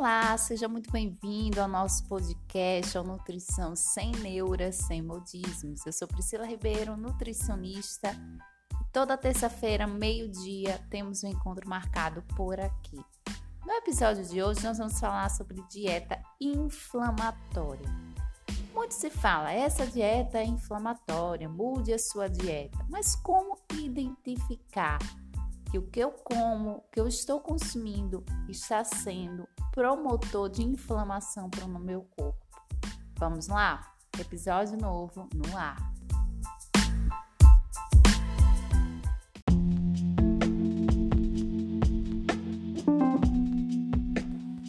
Olá, seja muito bem-vindo ao nosso podcast, ao Nutrição Sem Neuras, Sem Modismos. Eu sou Priscila Ribeiro, nutricionista. Toda terça-feira, meio-dia, temos um encontro marcado por aqui. No episódio de hoje, nós vamos falar sobre dieta inflamatória. Muito se fala, essa dieta é inflamatória, mude a sua dieta. Mas como identificar que o que eu como, o que eu estou consumindo, está sendo promotor de inflamação para o meu corpo. Vamos lá? Episódio novo no ar.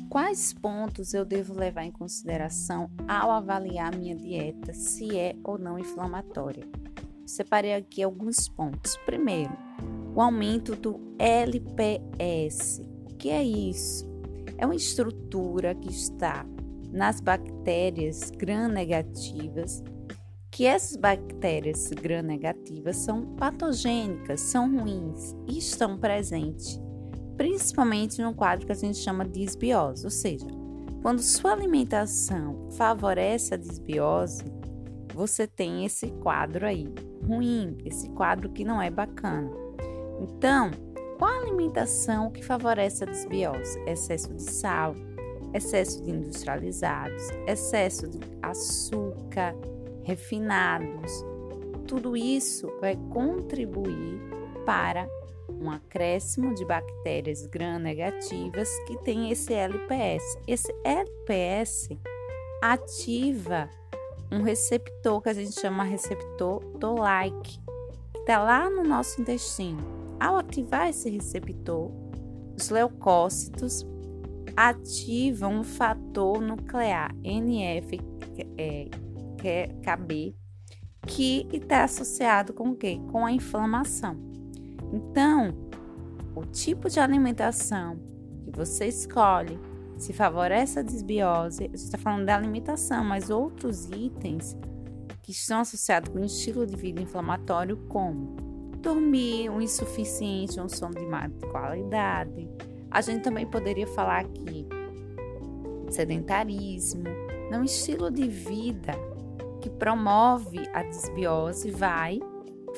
Quais pontos eu devo levar em consideração ao avaliar minha dieta, se é ou não inflamatória? Separei aqui alguns pontos. Primeiro, o aumento do LPS. O que é isso? É uma estrutura que está nas bactérias gram-negativas, que essas bactérias gram-negativas são patogênicas, são ruins e estão presentes, principalmente no quadro que a gente chama de desbiose, ou seja, quando sua alimentação favorece a desbiose, você tem esse quadro aí ruim, esse quadro que não é bacana. Então, qual a alimentação que favorece a desbiose? Excesso de sal, excesso de industrializados, excesso de açúcar, refinados. Tudo isso vai contribuir para um acréscimo de bactérias gram-negativas que tem esse LPS. Esse LPS ativa um receptor que a gente chama receptor Toll-like, que está lá no nosso intestino. Ao ativar esse receptor, os leucócitos ativam um fator nuclear NF-kB é, que está associado com o quê? Com a inflamação. Então, o tipo de alimentação que você escolhe se favorece a desbiose, gente está falando da alimentação, mas outros itens que estão associados com o estilo de vida inflamatório, como dormir, um insuficiente, um sono de má qualidade. A gente também poderia falar aqui sedentarismo, não estilo de vida que promove a desbiose vai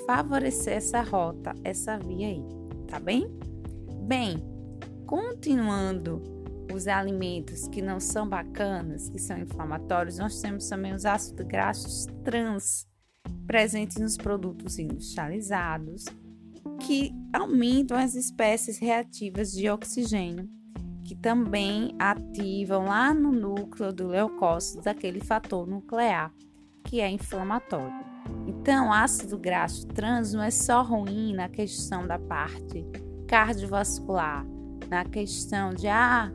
favorecer essa rota, essa via aí, tá bem? Bem, continuando os alimentos que não são bacanas, que são inflamatórios, nós temos também os ácidos graxos trans, presentes nos produtos industrializados, que aumentam as espécies reativas de oxigênio, que também ativam lá no núcleo do leucócito aquele fator nuclear, que é inflamatório. Então, ácido graxo trans não é só ruim na questão da parte cardiovascular, na questão de ah,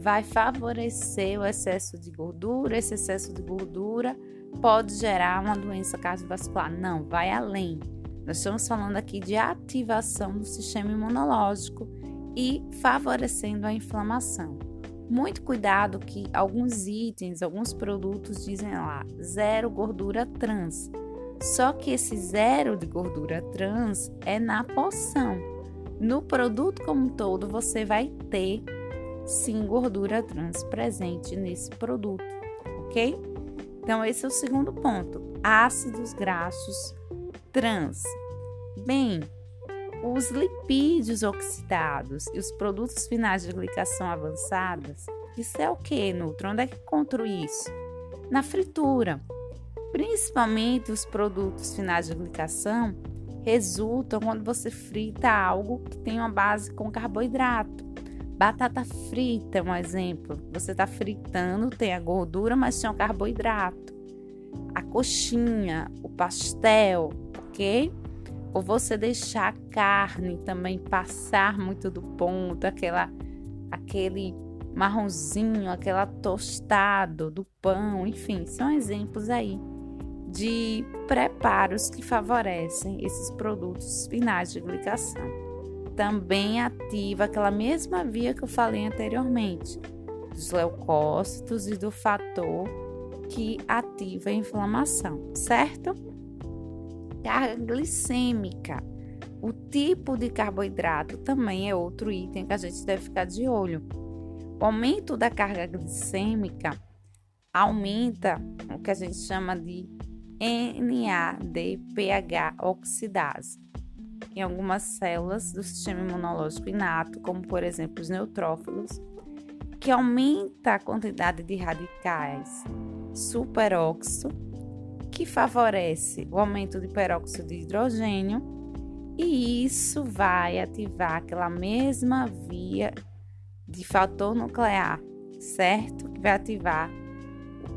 vai favorecer o excesso de gordura, esse excesso de gordura pode gerar uma doença cardiovascular. Não, vai além. Nós estamos falando aqui de ativação do sistema imunológico e favorecendo a inflamação. Muito cuidado que alguns itens, alguns produtos dizem lá zero gordura trans. Só que esse zero de gordura trans é na poção. No produto como um todo, você vai ter sim gordura trans presente nesse produto, ok? Então, esse é o segundo ponto: ácidos graxos trans. Bem, os lipídios oxidados e os produtos finais de glicação avançadas, isso é o que, Nutro? Onde é que encontro isso? Na fritura. Principalmente os produtos finais de glicação resultam quando você frita algo que tem uma base com carboidrato. Batata frita é um exemplo. Você está fritando, tem a gordura, mas tem o carboidrato. A coxinha, o pastel, ok? Ou você deixar a carne também passar muito do ponto, aquela, aquele marronzinho, aquela tostado do pão, enfim, são exemplos aí de preparos que favorecem esses produtos finais de glicação também ativa aquela mesma via que eu falei anteriormente, dos leucócitos e do fator que ativa a inflamação, certo? Carga glicêmica. O tipo de carboidrato também é outro item que a gente deve ficar de olho. O aumento da carga glicêmica aumenta o que a gente chama de NADPH oxidase em algumas células do sistema imunológico inato, como por exemplo os neutrófilos, que aumenta a quantidade de radicais superóxido, que favorece o aumento de peróxido de hidrogênio, e isso vai ativar aquela mesma via de fator nuclear, certo? Que vai ativar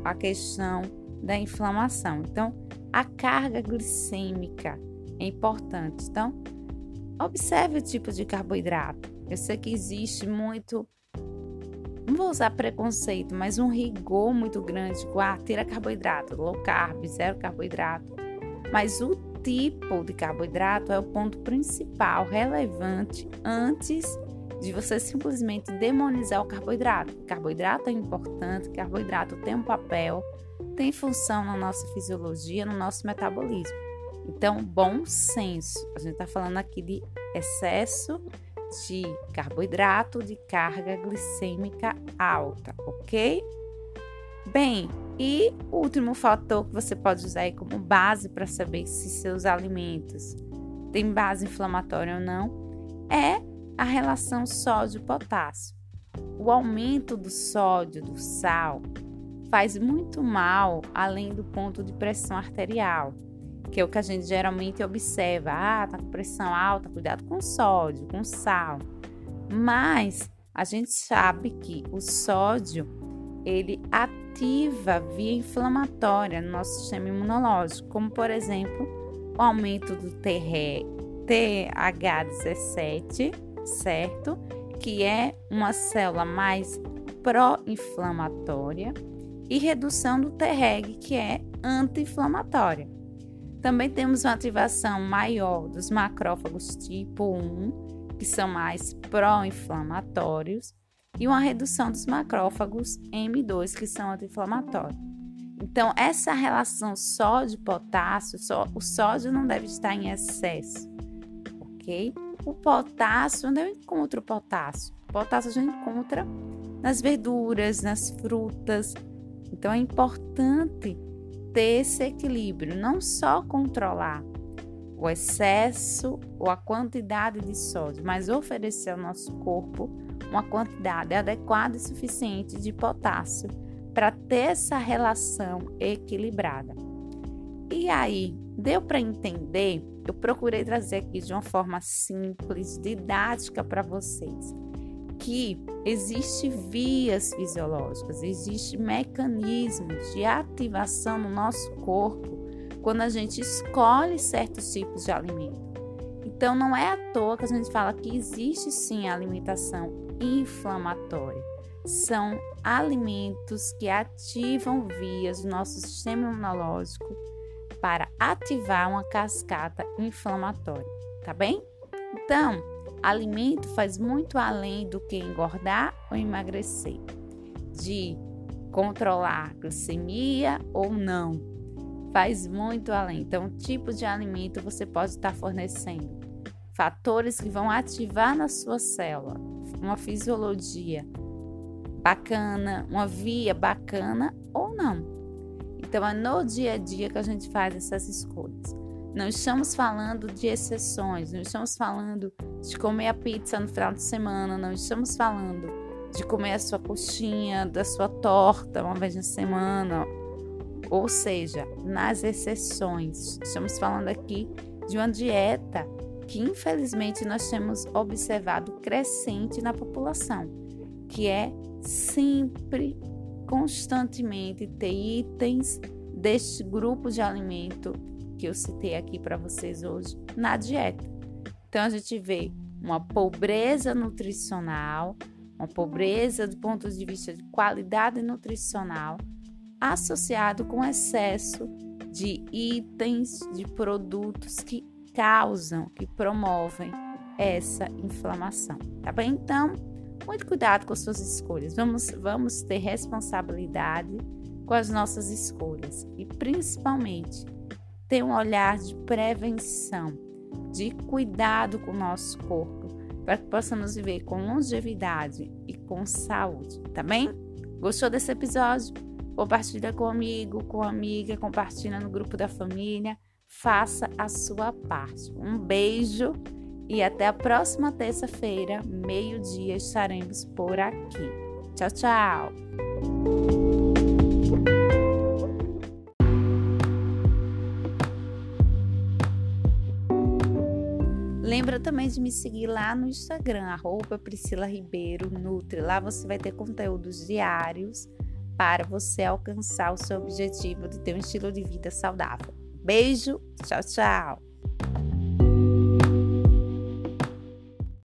a questão da inflamação. Então, a carga glicêmica é importante. Então, observe o tipo de carboidrato. Eu sei que existe muito, não vou usar preconceito, mas um rigor muito grande. Ah, tira carboidrato, low carb, zero carboidrato. Mas o tipo de carboidrato é o ponto principal, relevante, antes de você simplesmente demonizar o carboidrato. Carboidrato é importante, carboidrato tem um papel, tem função na nossa fisiologia, no nosso metabolismo. Então, bom senso. A gente está falando aqui de excesso de carboidrato de carga glicêmica alta, ok? Bem, e o último fator que você pode usar aí como base para saber se seus alimentos têm base inflamatória ou não é a relação sódio-potássio. O aumento do sódio, do sal, faz muito mal além do ponto de pressão arterial que é o que a gente geralmente observa. Ah, tá com pressão alta, cuidado com sódio, com sal. Mas a gente sabe que o sódio ele ativa via inflamatória no nosso sistema imunológico, como por exemplo o aumento do TH17, certo? Que é uma célula mais pró-inflamatória, e redução do Treg, que é anti-inflamatória. Também temos uma ativação maior dos macrófagos tipo 1, que são mais pró-inflamatórios, e uma redução dos macrófagos M2, que são anti-inflamatórios. Então, essa relação sódio-potássio, só, o sódio não deve estar em excesso, ok? O potássio, onde eu encontro o potássio? O potássio a gente encontra nas verduras, nas frutas. Então, é importante ter esse equilíbrio, não só controlar o excesso ou a quantidade de sódio, mas oferecer ao nosso corpo uma quantidade adequada e suficiente de potássio para ter essa relação equilibrada. E aí, deu para entender? Eu procurei trazer aqui de uma forma simples, didática para vocês que existe vias fisiológicas, existe mecanismos de ativação no nosso corpo quando a gente escolhe certos tipos de alimento. Então não é à toa que a gente fala que existe sim a alimentação inflamatória. São alimentos que ativam vias do nosso sistema imunológico para ativar uma cascata inflamatória, tá bem? Então, Alimento faz muito além do que engordar ou emagrecer, de controlar glicemia ou não. Faz muito além. Então, tipo de alimento você pode estar fornecendo fatores que vão ativar na sua célula uma fisiologia bacana, uma via bacana ou não. Então, é no dia a dia que a gente faz essas escolhas. Não estamos falando de exceções, não estamos falando de comer a pizza no final de semana, não estamos falando de comer a sua coxinha, da sua torta uma vez na semana. Ou seja, nas exceções. Estamos falando aqui de uma dieta que infelizmente nós temos observado crescente na população, que é sempre, constantemente ter itens deste grupo de alimento que eu citei aqui para vocês hoje na dieta. Então a gente vê uma pobreza nutricional, uma pobreza do ponto de vista de qualidade nutricional, associado com excesso de itens, de produtos que causam, que promovem essa inflamação, tá bem? Então, muito cuidado com as suas escolhas. Vamos, vamos ter responsabilidade com as nossas escolhas e principalmente ter um olhar de prevenção, de cuidado com o nosso corpo, para que possamos viver com longevidade e com saúde, tá bem? Gostou desse episódio? Compartilha com amigo, com amiga, compartilha no grupo da família. Faça a sua parte. Um beijo e até a próxima terça-feira, meio-dia, estaremos por aqui. Tchau, tchau! Lembra também de me seguir lá no Instagram, arroba Priscila Ribeiro Nutri. Lá você vai ter conteúdos diários para você alcançar o seu objetivo de ter um estilo de vida saudável. Beijo, tchau, tchau!